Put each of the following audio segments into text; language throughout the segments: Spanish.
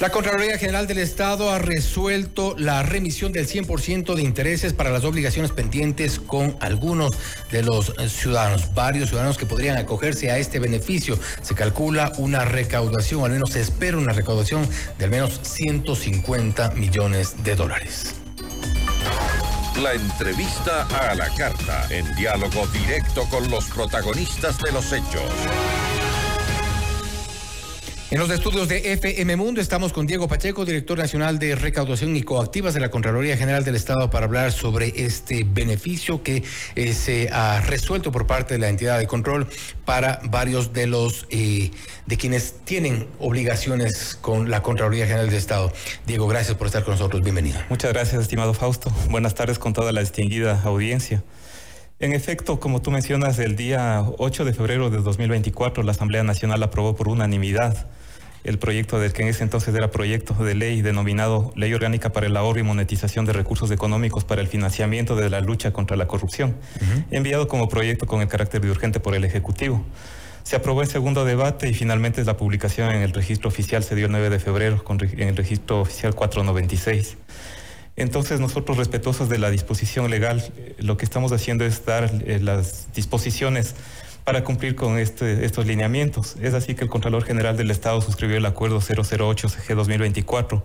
La Contraloría General del Estado ha resuelto la remisión del 100% de intereses para las obligaciones pendientes con algunos de los ciudadanos, varios ciudadanos que podrían acogerse a este beneficio. Se calcula una recaudación, al menos se espera una recaudación de al menos 150 millones de dólares. La entrevista a la carta, en diálogo directo con los protagonistas de los hechos. En los estudios de FM Mundo estamos con Diego Pacheco, director nacional de recaudación y coactivas de la Contraloría General del Estado, para hablar sobre este beneficio que eh, se ha resuelto por parte de la entidad de control para varios de los eh, de quienes tienen obligaciones con la Contraloría General del Estado. Diego, gracias por estar con nosotros. Bienvenido. Muchas gracias, estimado Fausto. Buenas tardes con toda la distinguida audiencia. En efecto, como tú mencionas, el día 8 de febrero de 2024 la Asamblea Nacional aprobó por unanimidad el proyecto del que en ese entonces era proyecto de ley denominado Ley Orgánica para el Ahorro y Monetización de Recursos Económicos para el Financiamiento de la Lucha contra la Corrupción, enviado como proyecto con el carácter de urgente por el Ejecutivo. Se aprobó el segundo debate y finalmente la publicación en el registro oficial se dio el 9 de febrero en el registro oficial 496. Entonces nosotros respetuosos de la disposición legal, eh, lo que estamos haciendo es dar eh, las disposiciones para cumplir con este, estos lineamientos. Es así que el Contralor General del Estado suscribió el Acuerdo 008-CG 2024,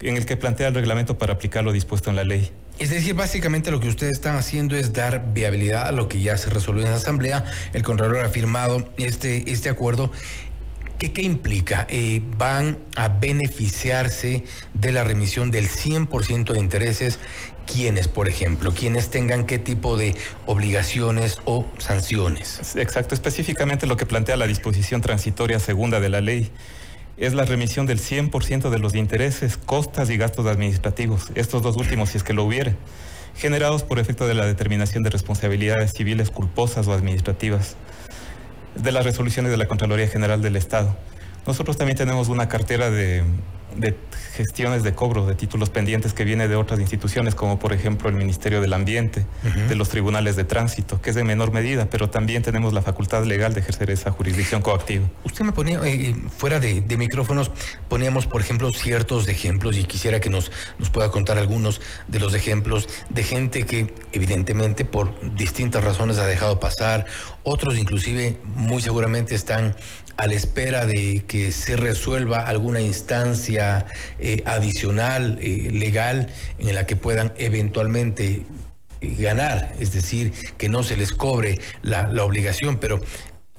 en el que plantea el reglamento para aplicar lo dispuesto en la ley. Es decir, básicamente lo que ustedes están haciendo es dar viabilidad a lo que ya se resolvió en la Asamblea. El Contralor ha firmado este, este acuerdo ¿Qué, ¿Qué, implica? Eh, ¿Van a beneficiarse de la remisión del 100% de intereses. Quiénes, por ejemplo, quienes tengan qué tipo de obligaciones o sanciones. Exacto, específicamente lo que plantea la disposición transitoria segunda de la ley es la remisión del 100% de los intereses, costas y gastos administrativos, estos dos últimos si es que lo hubiere, generados por efecto de la determinación de responsabilidades civiles culposas o administrativas de las resoluciones de la Contraloría General del Estado. Nosotros también tenemos una cartera de de gestiones de cobro de títulos pendientes que viene de otras instituciones, como por ejemplo el Ministerio del Ambiente, de los tribunales de tránsito, que es de menor medida, pero también tenemos la facultad legal de ejercer esa jurisdicción coactiva. Usted me ponía, eh, eh, fuera de, micrófonos, poníamos por ejemplo ciertos ejemplos y quisiera que nos, nos pueda contar algunos de los ejemplos de gente que evidentemente por distintas razones ha dejado pasar, otros inclusive muy seguramente están a la espera de que se resuelva alguna instancia eh, adicional, eh, legal, en la que puedan eventualmente eh, ganar, es decir, que no se les cobre la, obligación, pero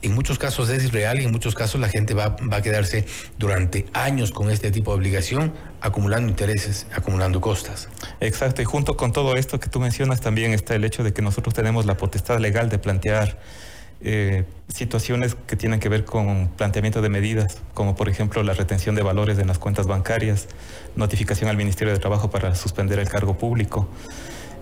en muchos casos es real y en muchos casos la gente va, va, a quedarse durante años con este tipo de obligación, acumulando intereses, acumulando costas. Exacto, y junto con todo esto que tú mencionas también está el hecho de que nosotros tenemos la potestad legal de plantear eh, situaciones que tienen que ver con planteamiento de medidas, como por ejemplo la retención de valores en las cuentas bancarias, notificación al Ministerio de Trabajo para suspender el cargo público,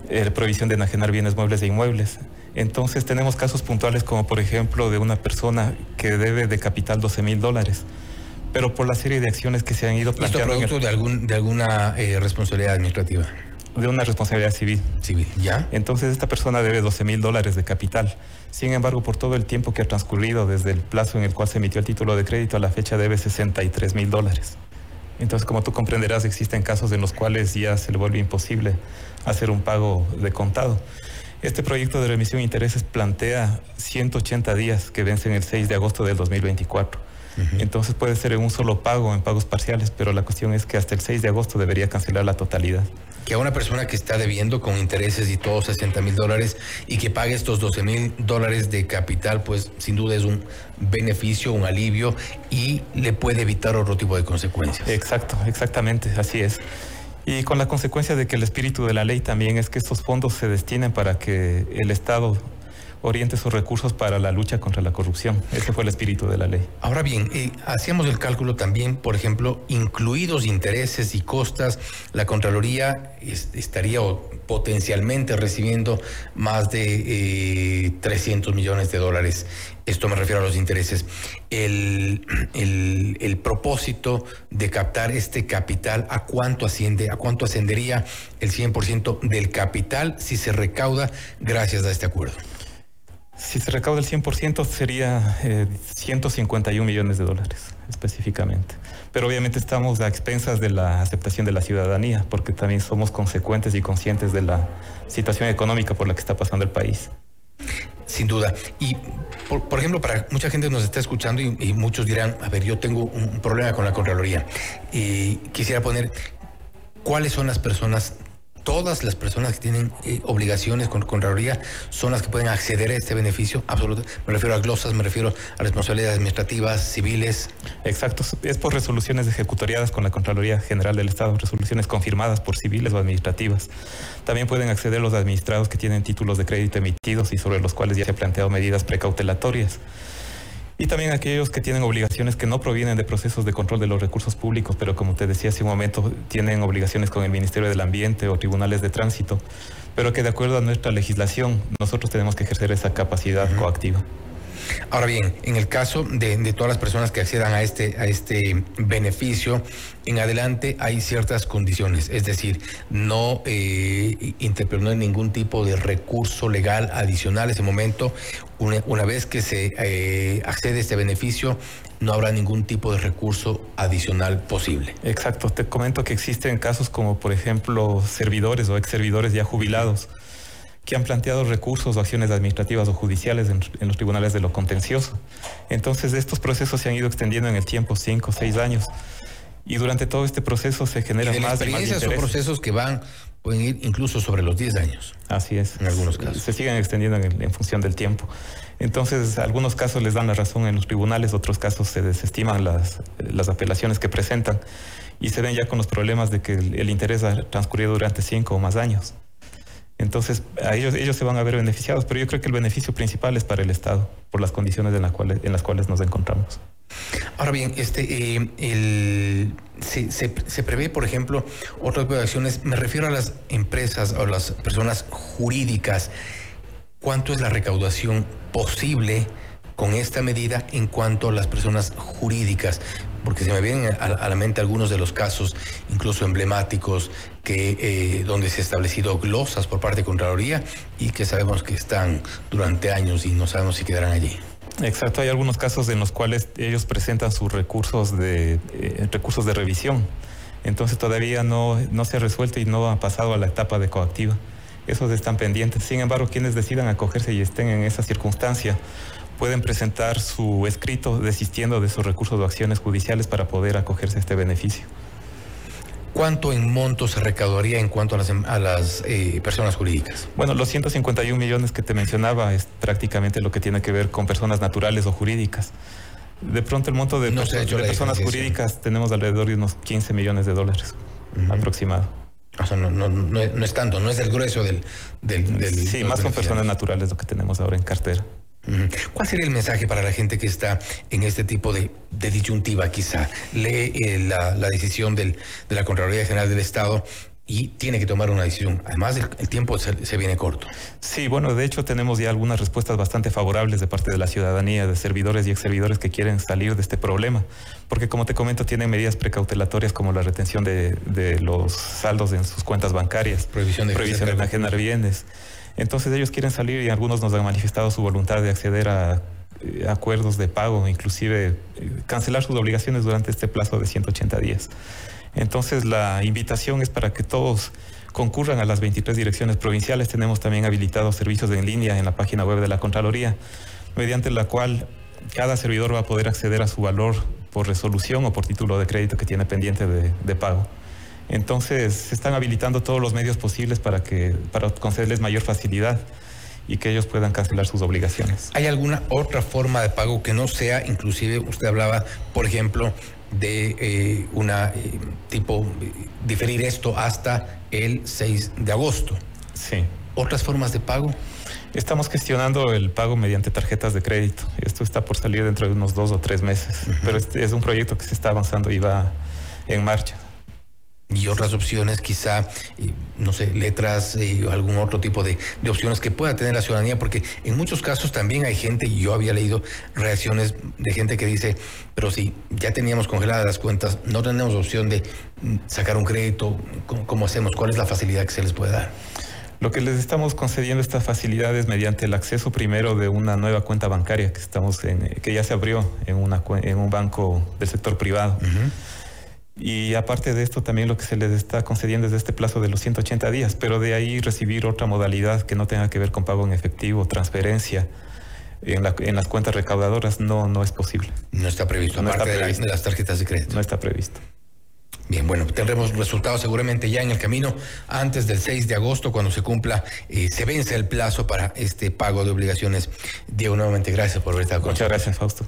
eh, prohibición de enajenar bienes muebles e inmuebles. Entonces tenemos casos puntuales como por ejemplo de una persona que debe de capital 12 mil dólares pero por la serie de acciones que se han ido planteando. ¿Esto producto de, algún, de alguna eh, responsabilidad administrativa? De una responsabilidad civil. Civil, ¿ya? Entonces esta persona debe 12 mil dólares de capital. Sin embargo, por todo el tiempo que ha transcurrido desde el plazo en el cual se emitió el título de crédito a la fecha debe 63 mil dólares. Entonces, como tú comprenderás, existen casos en los cuales ya se le vuelve imposible hacer un pago de contado. Este proyecto de remisión de intereses plantea 180 días que vencen el 6 de agosto del 2024. Entonces puede ser en un solo pago, en pagos parciales, pero la cuestión es que hasta el 6 de agosto debería cancelar la totalidad. Que a una persona que está debiendo con intereses y todo 60 mil dólares y que pague estos 12 mil dólares de capital, pues sin duda es un beneficio, un alivio y le puede evitar otro tipo de consecuencias. Exacto, exactamente, así es. Y con la consecuencia de que el espíritu de la ley también es que estos fondos se destinen para que el Estado oriente sus recursos para la lucha contra la corrupción. Ese fue el espíritu de la ley. Ahora bien, eh, hacíamos el cálculo también, por ejemplo, incluidos intereses y costas, la Contraloría estaría potencialmente recibiendo más de 300 eh, millones de dólares. Esto me refiero a los intereses. El, el, propósito de captar este capital, ¿a cuánto asciende? ¿A cuánto ascendería el 100% del capital si se recauda gracias a este acuerdo? Si se recauda el 100% sería 151 millones de dólares específicamente. Pero obviamente estamos a expensas de la aceptación de la ciudadanía, porque también somos consecuentes y conscientes de la situación económica por la que está pasando el país. Sin duda. Y, por, ejemplo, para mucha gente nos está escuchando y, muchos dirán, a ver, yo tengo un problema con la Contraloría. Y quisiera poner cuáles son las personas todas las personas que tienen eh, obligaciones con Contraloría son las que pueden acceder a este beneficio absoluto. Me refiero a glosas, me refiero a responsabilidades administrativas, civiles. Exacto, es por resoluciones ejecutoriadas con la Contraloría General del Estado, resoluciones confirmadas por civiles o administrativas. También pueden acceder los administrados que tienen títulos de crédito emitidos y sobre los cuales ya se han planteado medidas precautelatorias y también aquellos que tienen obligaciones que no provienen de procesos de control de los recursos públicos, pero como te decía hace un momento, tienen obligaciones con el Ministerio del Ambiente o tribunales de tránsito, pero que de acuerdo a nuestra legislación nosotros tenemos que ejercer esa capacidad coactiva. Ahora bien, en el caso de, todas las personas que accedan a este, a este beneficio, en adelante hay ciertas condiciones, es decir, no eh, interponer ningún tipo de recurso legal adicional en ese momento. Una, vez que se eh, accede a este beneficio, no habrá ningún tipo de recurso adicional posible. Exacto, te comento que existen casos como, por ejemplo, servidores o ex servidores ya jubilados que han planteado recursos o acciones administrativas o judiciales en, los tribunales de lo contencioso. Entonces, estos procesos se han ido extendiendo en el tiempo, cinco, seis años. Y durante todo este proceso se generan más experiencias o procesos que van, pueden ir incluso sobre los 10 años. Así es. En algunos casos. Se siguen extendiendo en, función del tiempo. Entonces, algunos casos les dan la razón en los tribunales, otros casos se desestiman las, las apelaciones que presentan y se ven ya con los problemas de que el, el interés ha transcurrido durante cinco o más años. Entonces, a ellos, ellos se van a ver beneficiados, pero yo creo que el beneficio principal es para el Estado, por las condiciones en, las cuales, en las cuales nos encontramos. Ahora bien, este, eh, se, se, prevé, por ejemplo, otras acciones, me refiero a las empresas o las personas jurídicas, ¿cuánto es la recaudación posible con esta medida en cuanto a las personas jurídicas? Porque se me vienen a, la mente algunos de los casos, incluso emblemáticos, que eh, donde se ha establecido glosas por parte de Contraloría y que sabemos que están durante años y no sabemos si quedarán allí. Exacto, hay algunos casos en los cuales ellos presentan sus recursos de eh, recursos de revisión. Entonces todavía no, no se ha resuelto y no ha pasado a la etapa de coactiva. Esos están pendientes. Sin embargo, quienes decidan acogerse y estén en esa circunstancia pueden presentar su escrito desistiendo de sus recursos o acciones judiciales para poder acogerse a este beneficio. ¿Cuánto en monto se recaudaría en cuanto a las, a las eh, personas jurídicas? Bueno, los 151 millones que te mencionaba es prácticamente lo que tiene que ver con personas naturales o jurídicas. De pronto el monto de, personas jurídicas tenemos alrededor de unos 15 millones de dólares aproximado. O sea, no, no, no, es tanto, no es el grueso del... del, sí, más con personas naturales lo que tenemos ahora en cartera. ¿Cuál sería el mensaje para la gente que está en este tipo de, disyuntiva quizá? Lee eh, la, decisión de la Contraloría General del Estado y tiene que tomar una decisión. Además, el, tiempo se, viene corto. Sí, bueno, de hecho tenemos ya algunas respuestas bastante favorables de parte de la ciudadanía, de servidores y ex servidores que quieren salir de este problema, porque como te comento, tienen medidas precautelatorias como la retención de, los saldos en sus cuentas bancarias, prohibición de, prohibición de bienes. Entonces ellos quieren salir y algunos nos han manifestado su voluntad de acceder a eh, acuerdos de pago, inclusive eh, cancelar sus obligaciones durante este plazo de 180 días. Entonces la invitación es para que todos concurran a las 23 direcciones provinciales. Tenemos también habilitados servicios en línea en la página web de la Contraloría, mediante la cual cada servidor va a poder acceder a su valor por resolución o por título de crédito que tiene pendiente de pago. Entonces se están habilitando todos los medios posibles para, que, para concederles mayor facilidad y que ellos puedan cancelar sus obligaciones. ¿Hay alguna otra forma de pago que no sea, inclusive usted hablaba, por ejemplo, de eh, una eh, tipo, diferir esto hasta el 6 de agosto? Sí. ¿Otras formas de pago? Estamos gestionando el pago mediante tarjetas de crédito. Esto está por salir dentro de unos dos o tres meses, pero este es un proyecto que se está avanzando y va en marcha y otras opciones, quizá, no sé, letras y eh, algún otro tipo de, opciones que pueda tener la ciudadanía, porque en muchos casos también hay gente, y yo había leído reacciones de gente que dice, pero si ya teníamos congeladas las cuentas, no tenemos opción de mm, sacar un crédito, ¿cómo, hacemos? ¿Cuál es la facilidad que se les puede dar? Lo que les estamos concediendo estas facilidades mediante el acceso primero de una nueva cuenta bancaria que estamos que ya se abrió en, una, en un banco del sector privado. Y aparte de esto, también lo que se les está concediendo es este plazo de los 180 días, pero de ahí recibir otra modalidad que no tenga que ver con pago en efectivo, transferencia. En, las cuentas recaudadoras no, no es posible. No está previsto, no aparte está previsto. de las tarjetas de crédito. No está previsto. Bien, bueno, tendremos resultados seguramente ya en el camino antes del 6 de agosto, cuando se cumpla, eh, se vence el plazo para este pago de obligaciones. Diego, nuevamente gracias por haber estado con nosotros. Muchas gracias, Fausto.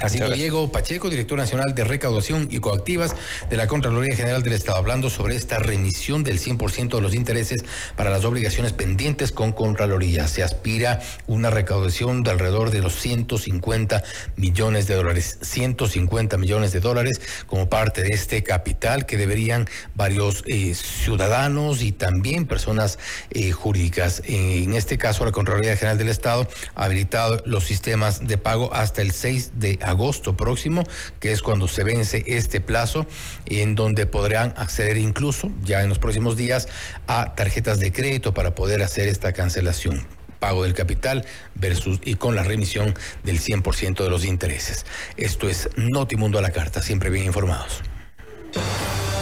Así Diego Pacheco, director nacional de recaudación y coactivas de la Contraloría General del Estado, hablando sobre esta remisión del 100% de los intereses para las obligaciones pendientes con Contraloría. Se aspira una recaudación de alrededor de los 150 millones de dólares. 150 millones de dólares como parte de este capital que deberían varios eh, ciudadanos y también personas eh, jurídicas. En este caso, la Contraloría General del Estado ha habilitado los sistemas de pago hasta el 6 de agosto agosto próximo, que es cuando se vence este plazo, en donde podrán acceder incluso ya en los próximos días a tarjetas de crédito para poder hacer esta cancelación pago del capital versus y con la remisión del 100% de los intereses. Esto es Notimundo a la carta, siempre bien informados.